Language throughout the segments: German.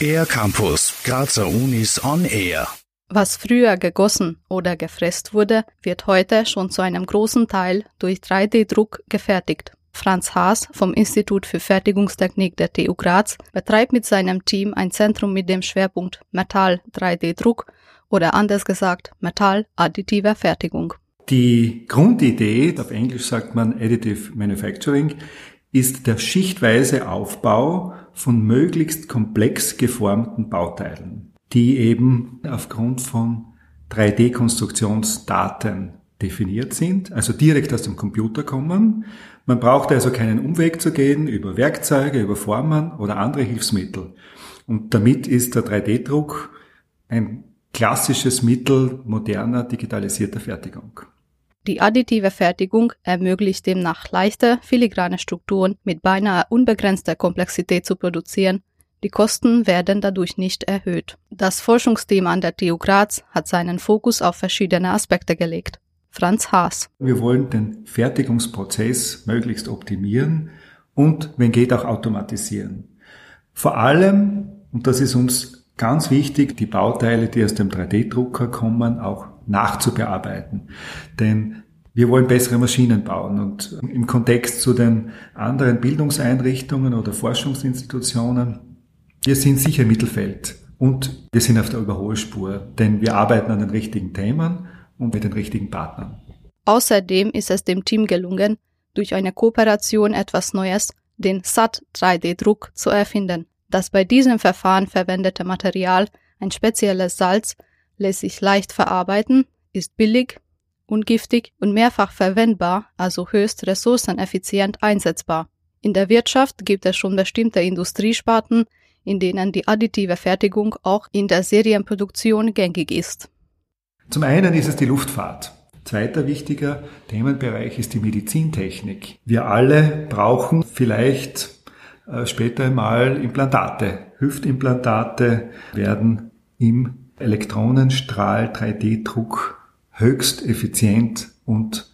Air Campus, Grazer Unis on Air. Was früher gegossen oder gefräst wurde, wird heute schon zu einem großen Teil durch 3D-Druck gefertigt. Franz Haas vom Institut für Fertigungstechnik der TU Graz betreibt mit seinem Team ein Zentrum mit dem Schwerpunkt Metall 3D-Druck oder anders gesagt Metall additiver Fertigung. Die Grundidee, auf Englisch sagt man Additive Manufacturing, ist der schichtweise Aufbau von möglichst komplex geformten Bauteilen, die eben aufgrund von 3D-Konstruktionsdaten definiert sind, also direkt aus dem Computer kommen. Man braucht also keinen Umweg zu gehen über Werkzeuge, über Formen oder andere Hilfsmittel. Und damit ist der 3D-Druck ein klassisches Mittel moderner digitalisierter Fertigung. Die additive Fertigung ermöglicht demnach leichte, filigrane Strukturen mit beinahe unbegrenzter Komplexität zu produzieren. Die Kosten werden dadurch nicht erhöht. Das Forschungsteam an der TU Graz hat seinen Fokus auf verschiedene Aspekte gelegt. Franz Haas. Wir wollen den Fertigungsprozess möglichst optimieren und, wenn geht, auch automatisieren. Vor allem, und das ist uns ganz wichtig, die Bauteile, die aus dem 3D-Drucker kommen, auch nachzubearbeiten. Denn wir wollen bessere Maschinen bauen und im Kontext zu den anderen Bildungseinrichtungen oder Forschungsinstitutionen, wir sind sicher Mittelfeld und wir sind auf der Überholspur, denn wir arbeiten an den richtigen Themen und mit den richtigen Partnern. Außerdem ist es dem Team gelungen, durch eine Kooperation etwas Neues, den SAT 3D-Druck, zu erfinden. Das bei diesem Verfahren verwendete Material, ein spezielles Salz, lässt sich leicht verarbeiten, ist billig, ungiftig und mehrfach verwendbar, also höchst ressourceneffizient einsetzbar. In der Wirtschaft gibt es schon bestimmte Industriesparten, in denen die additive Fertigung auch in der Serienproduktion gängig ist. Zum einen ist es die Luftfahrt. Zweiter wichtiger Themenbereich ist die Medizintechnik. Wir alle brauchen vielleicht äh, später einmal Implantate. Hüftimplantate werden im Elektronenstrahl 3D-Druck höchst effizient und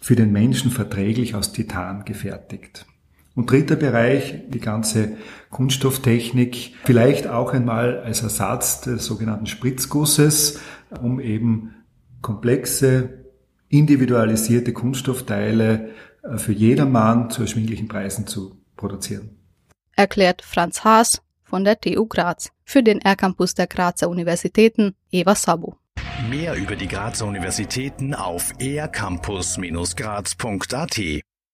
für den Menschen verträglich aus Titan gefertigt. Und dritter Bereich, die ganze Kunststofftechnik, vielleicht auch einmal als Ersatz des sogenannten Spritzgusses, um eben komplexe, individualisierte Kunststoffteile äh, für jedermann zu erschwinglichen Preisen zu produzieren. Erklärt Franz Haas, von der TU Graz. Für den R-Campus der Grazer Universitäten Eva Sabo. Mehr über die Grazer Universitäten auf ercampus-graz.at